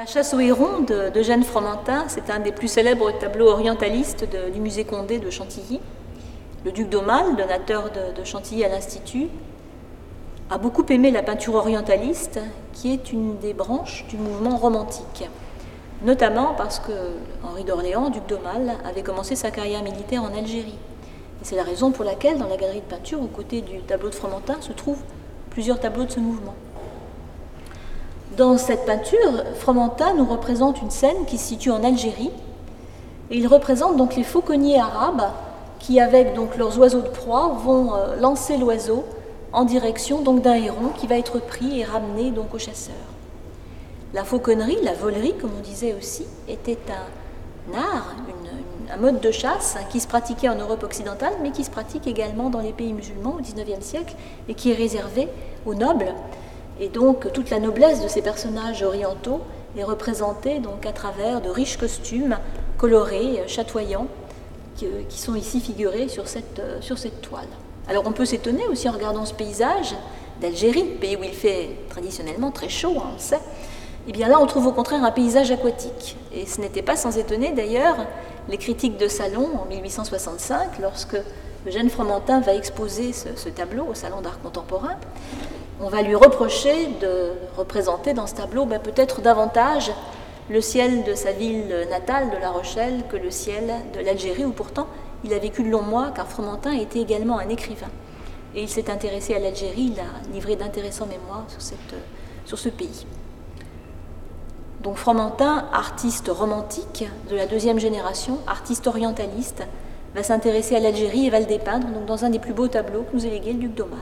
La chasse aux hérons de, Jeanne Fromentin, c'est un des plus célèbres tableaux orientalistes du musée Condé de Chantilly. Le duc d'Aumale, donateur de, Chantilly à l'Institut, a beaucoup aimé la peinture orientaliste, qui est une des branches du mouvement romantique, notamment parce que Henri d'Orléans, duc d'Aumale, avait commencé sa carrière militaire en Algérie. Et c'est la raison pour laquelle, dans la galerie de peinture, aux côtés du tableau de Fromentin, se trouvent plusieurs tableaux de ce mouvement. Dans cette peinture, Fromentin nous représente une scène qui se situe en Algérie. Et il représente donc les fauconniers arabes qui, avec donc leurs oiseaux de proie, vont euh, lancer l'oiseau en direction d'un héron qui va être pris et ramené donc au chasseur. La fauconnerie, la volerie, comme on disait aussi, était un art, un mode de chasse qui se pratiquait en Europe occidentale, mais qui se pratique également dans les pays musulmans au XIXe siècle et qui est réservé aux nobles et donc toute la noblesse de ces personnages orientaux est représentée donc à travers de riches costumes colorés, chatoyants, qui, sont ici figurés sur cette, sur cette toile. Alors on peut s'étonner aussi en regardant ce paysage d'Algérie, pays où il fait traditionnellement très chaud, hein, on le sait. Eh bien là, on trouve au contraire un paysage aquatique. Et ce n'était pas sans étonner d'ailleurs les critiques de Salon en 1865, lorsque Eugène Fromentin va exposer ce, tableau au Salon d'art contemporain on va lui reprocher de représenter dans ce tableau ben, peut-être davantage le ciel de sa ville natale, de La Rochelle, que le ciel de l'Algérie, où pourtant il a vécu de longs mois, car Fromentin était également un écrivain. Et il s'est intéressé à l'Algérie, il a livré d'intéressants mémoires sur ce pays. Donc Fromentin, artiste romantique de la deuxième génération, artiste orientaliste, va s'intéresser à l'Algérie et va le dépeindre dans un des plus beaux tableaux que nous a légué le duc d'Oman.